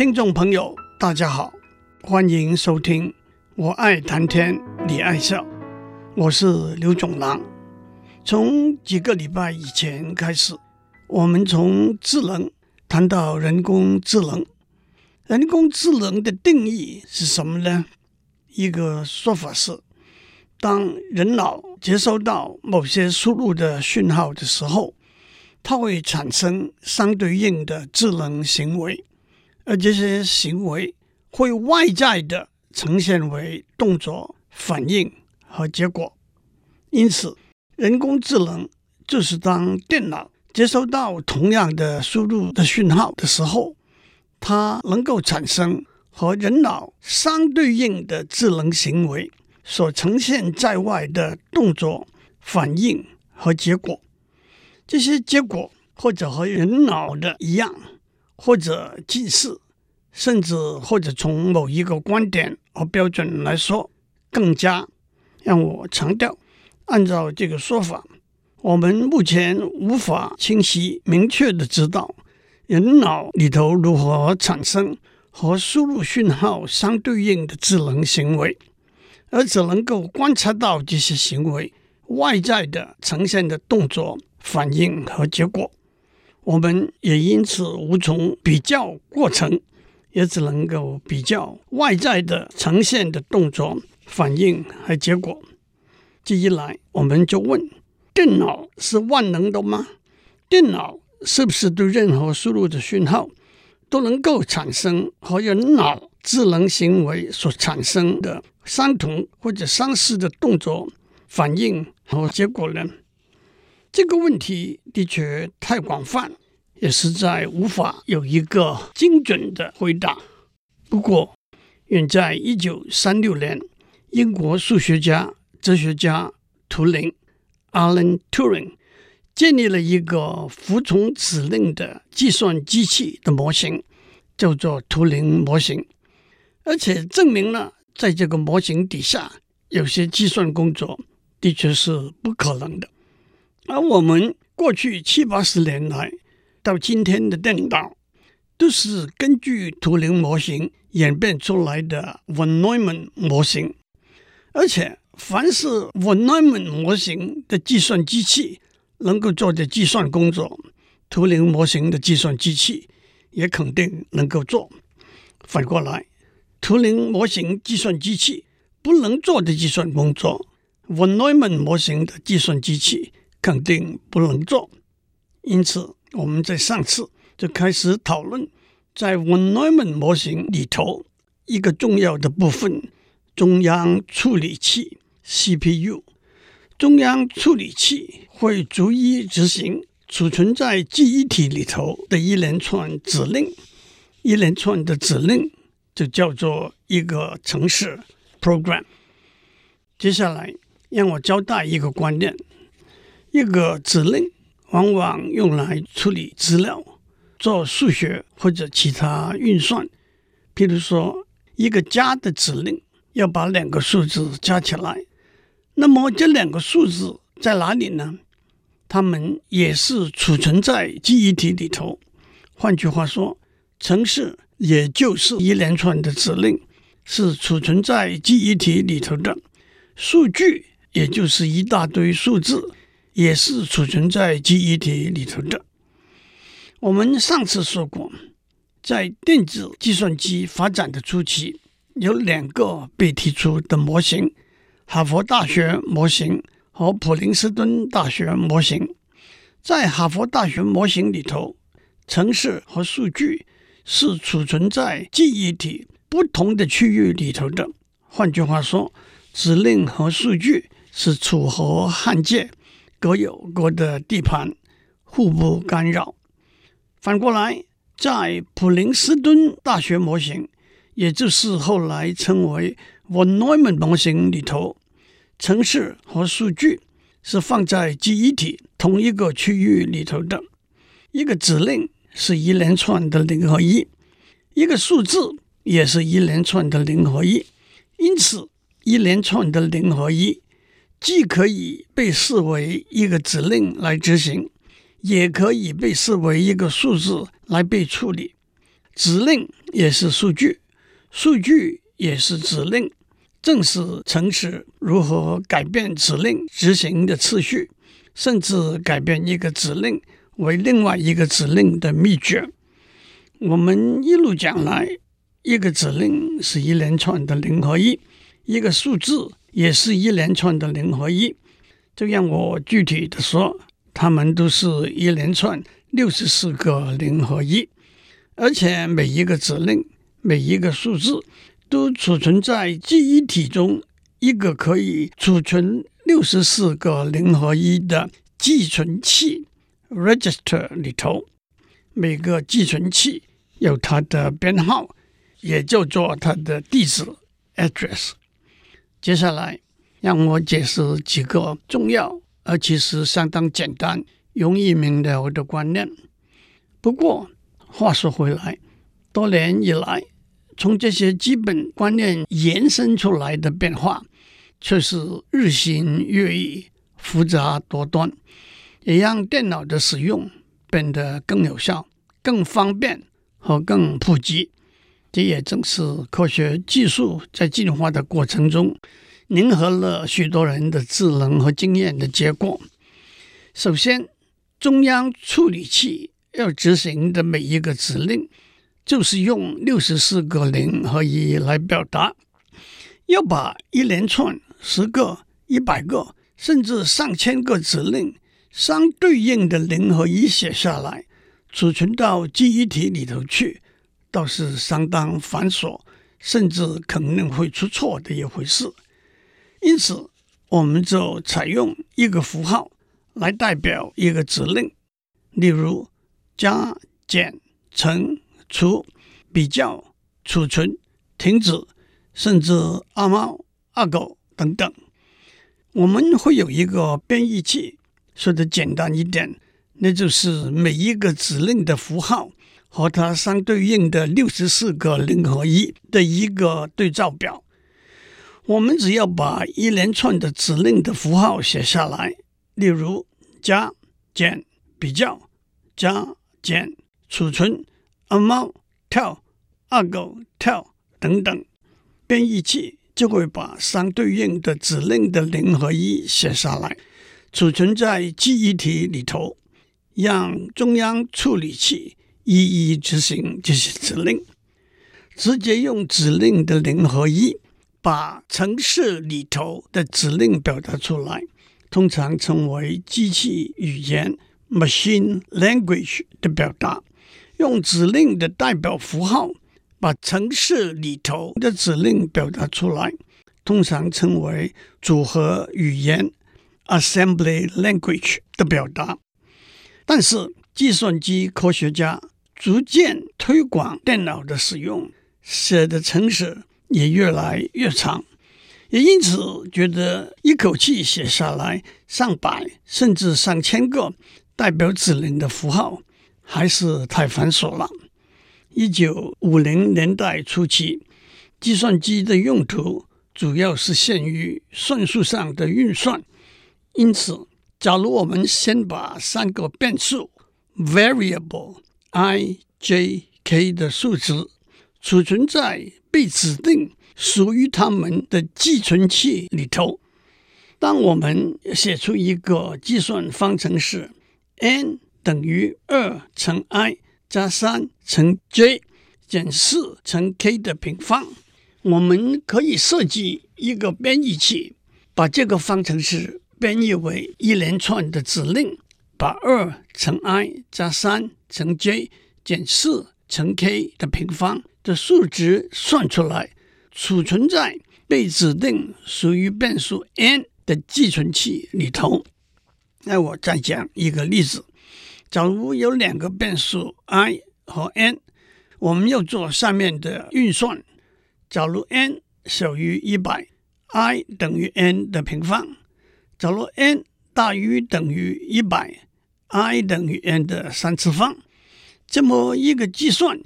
听众朋友，大家好，欢迎收听。我爱谈天，你爱笑，我是刘总郎。从几个礼拜以前开始，我们从智能谈到人工智能。人工智能的定义是什么呢？一个说法是，当人脑接收到某些输入的讯号的时候，它会产生相对应的智能行为。而这些行为会外在的呈现为动作、反应和结果。因此，人工智能就是当电脑接收到同样的输入的讯号的时候，它能够产生和人脑相对应的智能行为所呈现在外的动作、反应和结果。这些结果或者和人脑的一样。或者近视，甚至或者从某一个观点和标准来说，更加让我强调，按照这个说法，我们目前无法清晰明确地知道人脑里头如何产生和输入讯号相对应的智能行为，而只能够观察到这些行为外在的呈现的动作、反应和结果。我们也因此无从比较过程，也只能够比较外在的呈现的动作、反应和结果。这一来，我们就问：电脑是万能的吗？电脑是不是对任何输入的讯号都能够产生和人脑智能行为所产生的相同或者相似的动作、反应和结果呢？这个问题的确太广泛，也实在无法有一个精准的回答。不过，远在一九三六年，英国数学家、哲学家图灵 （Alan Turing） 建立了一个服从指令的计算机器的模型，叫做图灵模型，而且证明了在这个模型底下，有些计算工作的确是不可能的。而我们过去七八十年来到今天的电脑，都是根据图灵模型演变出来的 von Neumann 模型，而且凡是 von Neumann 模型的计算机器能够做的计算工作，图灵模型的计算机器也肯定能够做。反过来，图灵模型计算机器不能做的计算工作，von Neumann 模型的计算机器。肯定不能做，因此我们在上次就开始讨论，在 von Neumann 模型里头一个重要的部分——中央处理器 （CPU）。中央处理器会逐一执行储存在记忆体里头的一连串指令，一连串的指令就叫做一个程式 （program）。接下来让我交代一个观念。一个指令往往用来处理资料、做数学或者其他运算。譬如说，一个加的指令要把两个数字加起来，那么这两个数字在哪里呢？它们也是储存在记忆体里头。换句话说，程式也就是一连串的指令，是储存在记忆体里头的。数据也就是一大堆数字。也是储存在记忆体里头的。我们上次说过，在电子计算机发展的初期，有两个被提出的模型：哈佛大学模型和普林斯顿大学模型。在哈佛大学模型里头，程式和数据是储存在记忆体不同的区域里头的。换句话说，指令和数据是楚河汉界。各有各的地盘，互不干扰。反过来，在普林斯顿大学模型，也就是后来称为 von Neumann 模型里头，城市和数据是放在记忆体同一个区域里头的。一个指令是一连串的零和一，一个数字也是一连串的零和一。因此，一连串的零和一。既可以被视为一个指令来执行，也可以被视为一个数字来被处理。指令也是数据，数据也是指令。正是程式如何改变指令执行的次序，甚至改变一个指令为另外一个指令的秘诀。我们一路讲来，一个指令是一连串的零和一，一个数字也是一连串的零和一。就让我具体的说，它们都是一连串六十四个零和一，而且每一个指令，每一个数字。都储存在记忆体中一个可以储存六十四个零和一的寄存器 （register） 里头。每个寄存器有它的编号，也叫做它的地址 （address）。接下来，让我解释几个重要而其实相当简单、容易明了的观念。不过，话说回来，多年以来，从这些基本观念延伸出来的变化，却是日新月异、复杂多端，也让电脑的使用变得更有效、更方便和更普及。这也正是科学技术在进化的过程中，凝合了许多人的智能和经验的结果。首先，中央处理器要执行的每一个指令。就是用六十四个零和一来表达，要把一连串十个、一百个，甚至上千个指令相对应的零和一写下来，储存到记忆体里头去，倒是相当繁琐，甚至可能会出错的一回事。因此，我们就采用一个符号来代表一个指令，例如加、减、乘。除、比较、储存、停止，甚至阿猫阿狗等等，我们会有一个编译器。说的简单一点，那就是每一个指令的符号和它相对应的六十四个零和一的一个对照表。我们只要把一连串的指令的符号写下来，例如加、减、比较、加、减、储存。阿猫跳，阿狗跳等等，编译器就会把相对应的指令的零和一写下来，储存在记忆体里头，让中央处理器一一执行这些指令。直接用指令的零和一把程式里头的指令表达出来，通常称为机器语言 （machine language） 的表达。用指令的代表符号把程式里头的指令表达出来，通常称为组合语言 （assembly language） 的表达。但是，计算机科学家逐渐推广电脑的使用，写的程式也越来越长，也因此觉得一口气写下来上百甚至上千个代表指令的符号。还是太繁琐了。一九五零年代初期，计算机的用途主要是限于算术上的运算。因此，假如我们先把三个变数 （variable i、j、k） 的数值储存在被指定属于它们的寄存器里头，当我们写出一个计算方程式 n。等于二乘 i 加三乘 j 减四乘 k 的平方。我们可以设计一个编译器，把这个方程式编译为一连串的指令，把二乘 i 加三乘 j 减四乘 k 的平方的数值算出来，储存在被指定属于变数 n 的寄存器里头。那我再讲一个例子。假如有两个变数 i 和 n，我们要做上面的运算。假如 n 小于一百，i 等于 n 的平方；假如 n 大于等于一百，i 等于 n 的三次方。这么一个计算，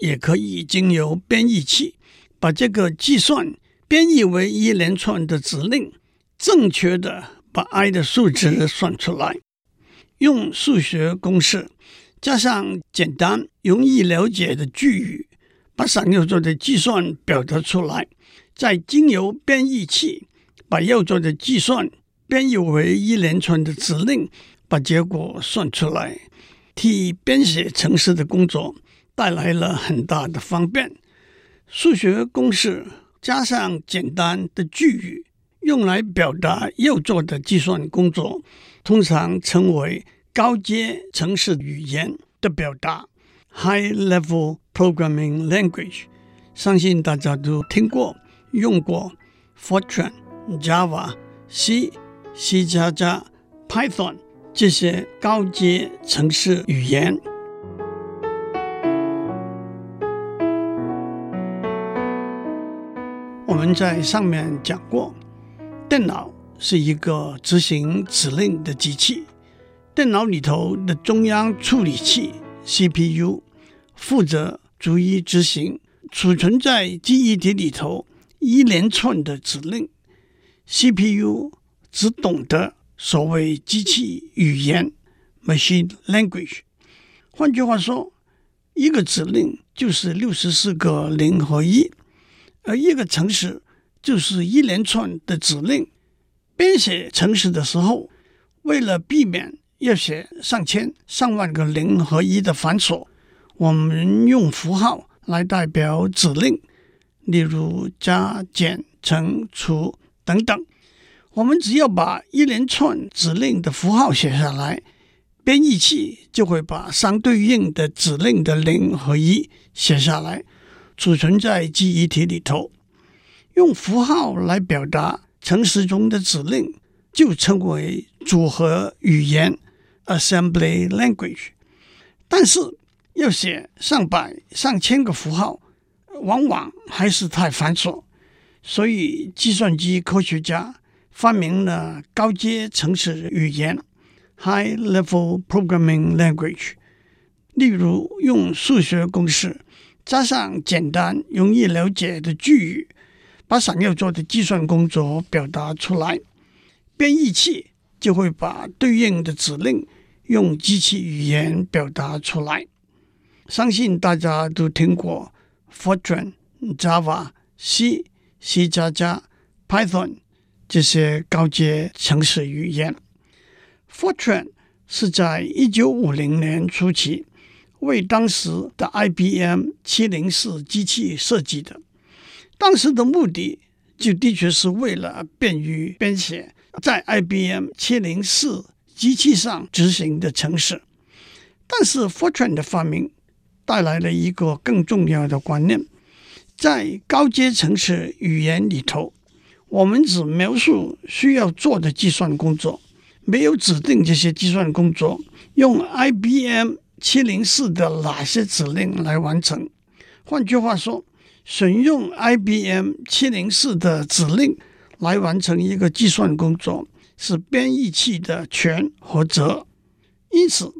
也可以经由编译器把这个计算编译为一连串的指令，正确的把 i 的数值算出来。用数学公式加上简单容易了解的句语，把想要做的计算表达出来，再经由编译器把要做的计算编译为一连串的指令，把结果算出来，替编写程式的工作带来了很大的方便。数学公式加上简单的句语，用来表达要做的计算工作，通常称为高阶程式语言的表达 （High-Level Programming Language）。相信大家都听过、用过 Fortran、Java、C、C 加加、Python 这些高阶程式语言。我们在上面讲过，电脑是一个执行指令的机器。电脑里头的中央处理器 CPU 负责逐一执行储存在记忆体里头一连串的指令。CPU 只懂得所谓机器语言 （machine language）。换句话说，一个指令就是六十四个零和一，而一个程式就是一连串的指令。编写程式的时候，为了避免要写上千上万个零和一的繁琐，我们用符号来代表指令，例如加、减、乘、除等等。我们只要把一连串指令的符号写下来，编译器就会把相对应的指令的零和一写下来，储存在记忆体里头。用符号来表达程式中的指令，就称为组合语言。Assembly language，但是要写上百上千个符号，往往还是太繁琐，所以计算机科学家发明了高阶程式语言 （High-Level Programming Language），例如用数学公式加上简单容易了解的句语，把想要做的计算工作表达出来，编译器就会把对应的指令。用机器语言表达出来，相信大家都听过 Fortran、Java、C、C 加加、Python 这些高阶程式语言。Fortran 是在一九五零年初期为当时的 IBM 七零四机器设计的，当时的目的就的确是为了便于编写在 IBM 七零四。机器上执行的程式，但是 Fortran 的发明带来了一个更重要的观念：在高阶程式语言里头，我们只描述需要做的计算工作，没有指定这些计算工作用 IBM 七零四的哪些指令来完成。换句话说，选用 IBM 七零四的指令来完成一个计算工作。是编译器的权和责，因此，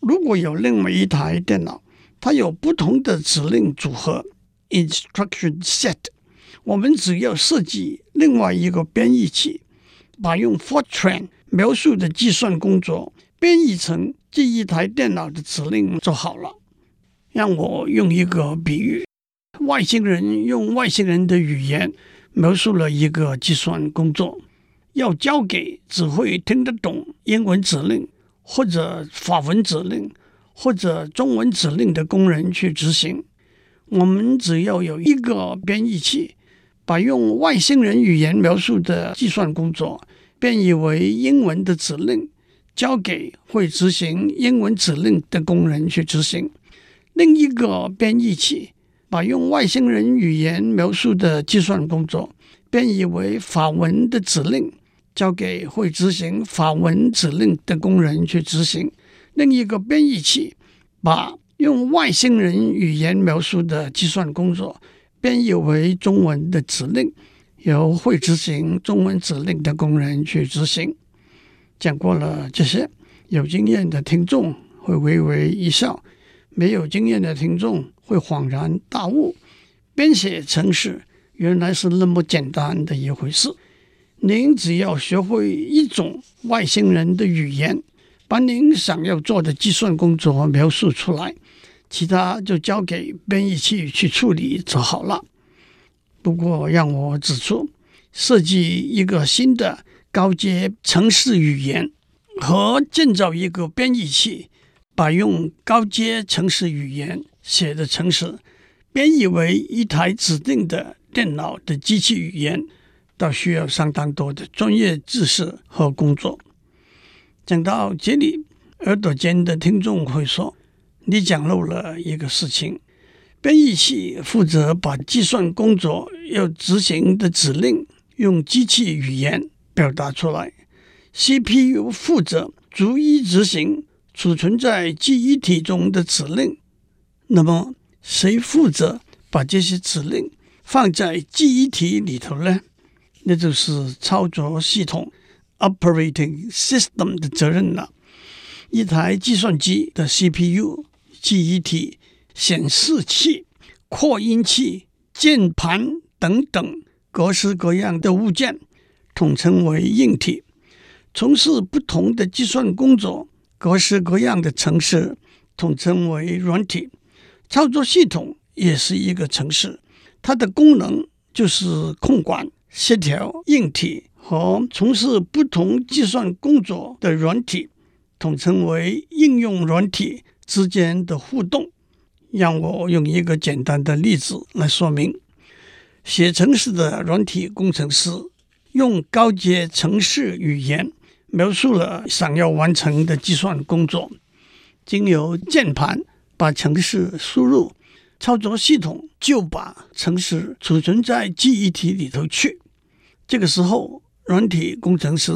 如果有另外一台电脑，它有不同的指令组合 （instruction set），我们只要设计另外一个编译器，把用 Fortran 描述的计算工作编译成这一台电脑的指令就好了。让我用一个比喻：外星人用外星人的语言描述了一个计算工作。要交给只会听得懂英文指令或者法文指令或者中文指令的工人去执行。我们只要有一个编译器，把用外星人语言描述的计算工作编译为英文的指令，交给会执行英文指令的工人去执行。另一个编译器把用外星人语言描述的计算工作编译为法文的指令。交给会执行法文指令的工人去执行，另一个编译器把用外星人语言描述的计算工作编译为中文的指令，由会执行中文指令的工人去执行。讲过了这些，有经验的听众会微微一笑，没有经验的听众会恍然大悟，编写程式原来是那么简单的一回事。您只要学会一种外星人的语言，把把您想要做的计算工作描述出来，其他就交给编译器去处理就好了。不过，让我指出，设计一个新的高阶程式语言和建造一个编译器，把用高阶程式语言写的程式编译为一台指定的电脑的机器语言，倒需要相当多的专业知识和工作。讲到这里，耳朵尖的听众会说：“你讲漏了一个事情。编译器负责把计算工作要执行的指令用机器语言表达出来，CPU 负责逐一执行储存在记忆体中的指令。那么，谁负责把这些指令放在记忆体里头呢？那就是操作系统。” Operating System 的责任了。一台计算机的 CPU、记忆体、显示器、扩音器、键盘等等各式各样的物件，统称为硬体。从事不同的计算工作，各式各样的程式统称为软体。操作系统也是一个程式，它的功能就是控管、协调硬体。和从事不同计算工作的软体，统称为应用软体之间的互动。让我用一个简单的例子来说明：写程式的软体工程师用高阶程式语言描述了想要完成的计算工作，经由键盘把程式输入，操作系统就把程式储存在记忆体里头去。这个时候，软体工程师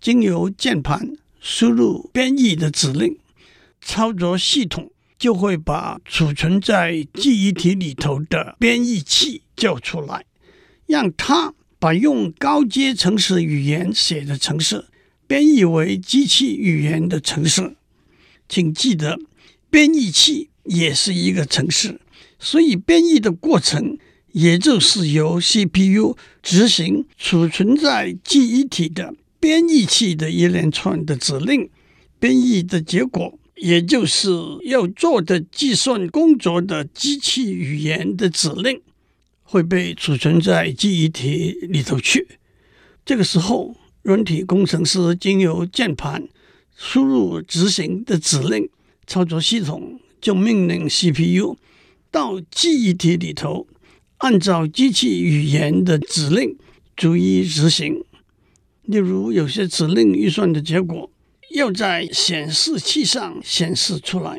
经由键盘输入编译的指令，操作系统就会把储存在记忆体里头的编译器叫出来，让它把用高阶程式语言写的程式编译为机器语言的程式。请记得，编译器也是一个程式，所以编译的过程。也就是由 CPU 执行储存在记忆体的编译器的一连串的指令，编译的结果，也就是要做的计算工作的机器语言的指令，会被储存在记忆体里头去。这个时候，软体工程师经由键盘输入执行的指令，操作系统就命令 CPU 到记忆体里头。按照机器语言的指令逐一执行。例如，有些指令预算的结果要在显示器上显示出来；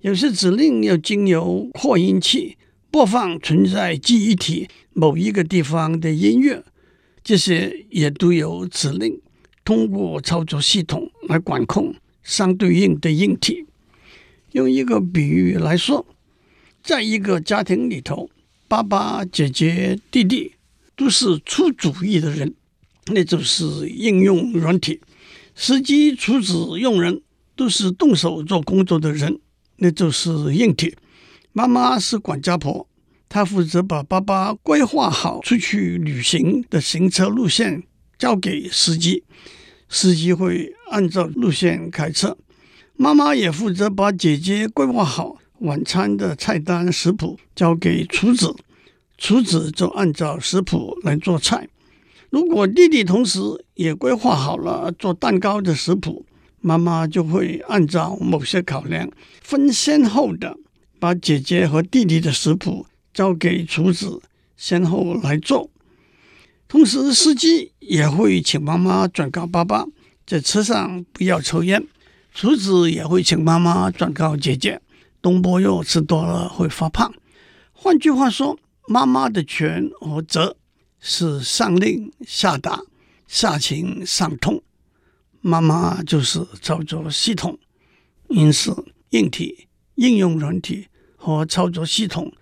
有些指令要经由扩音器播放存在记忆体某一个地方的音乐。这些也都有指令通过操作系统来管控相对应的硬体。用一个比喻来说，在一个家庭里头。爸爸、姐姐、弟弟都是出主意的人，那就是应用软体；司机、厨子、佣人都是动手做工作的人，那就是硬体。妈妈是管家婆，她负责把爸爸规划好出去旅行的行车路线交给司机，司机会按照路线开车。妈妈也负责把姐姐规划好。晚餐的菜单食谱交给厨子，厨子就按照食谱来做菜。如果弟弟同时也规划好了做蛋糕的食谱，妈妈就会按照某些考量，分先后的把姐姐和弟弟的食谱交给厨子，先后来做。同时，司机也会请妈妈转告爸爸，在车上不要抽烟。厨子也会请妈妈转告姐姐。东坡肉吃多了会发胖。换句话说，妈妈的权和责是上令下达，下情上通。妈妈就是操作系统，因此硬体、应用软体和操作系统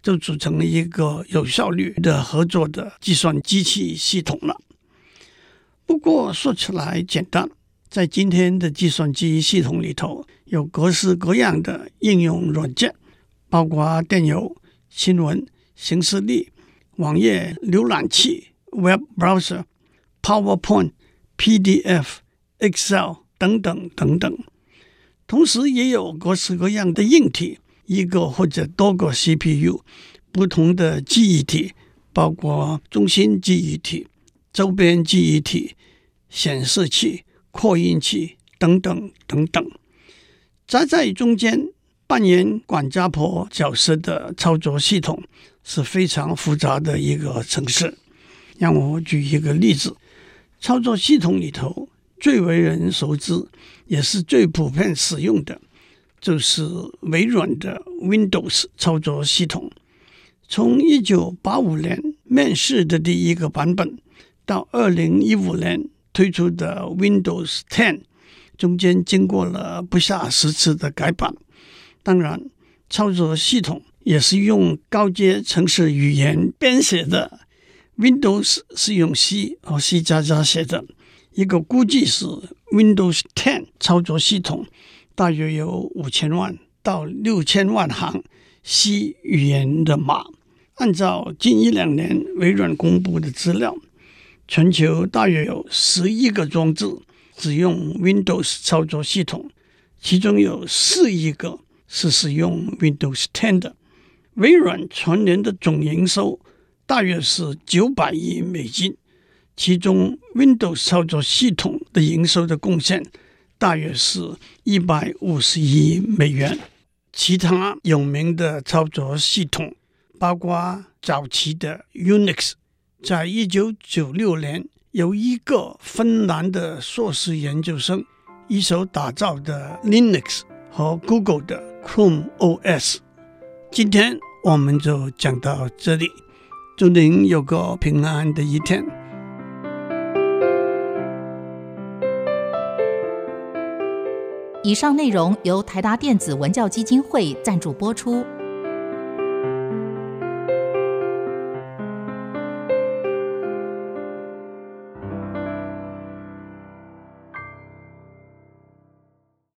就组成了一个有效率的合作的计算机器系统了。不过说起来简单。在今天的计算机系统里头，有各式各样的应用软件，包括电邮、新闻、行事历、网页浏览器 （Web Browser）、PowerPoint、PDF、Excel 等等等等。同时，也有各式各样的硬体，一个或者多个 CPU，不同的记忆体，包括中心记忆体、周边记忆体、显示器、扩音器等等等等。夹在中间扮演管家婆角色的操作系统是非常复杂的一个程式。让我举一个例子，操作系统里头最为人熟知，也是最普遍使用的，就是微软的 Windows 操作系统。从一九八五年面世的第一个版本，到二零一五年推出的 Windows Ten，中间经过了不下十次的改版。当然，操作系统也是用高阶程式语言编写的。Windows 是用 C 和 C 加加写的，一个估计是 Windows 10操作系统，大约有五千万到六千万行 C 语言的码。按照近一两年微软公布的资料，全球大约有十亿个装置使用 Windows 操作系统，其中有四亿个是使用 Windows 10的。微软全年的总营收。大约是九百亿美金，其中 Windows 操作系统的营收的贡献大约是一百五十亿美元。其他有名的操作系统包括早期的 Unix，在一九九六年由一个芬兰的硕士研究生一手打造的 Linux 和 Google 的 Chrome OS。今天我们就讲到这里。祝您有个平安的一天。以上内容由台达电子文教基金会赞助播出。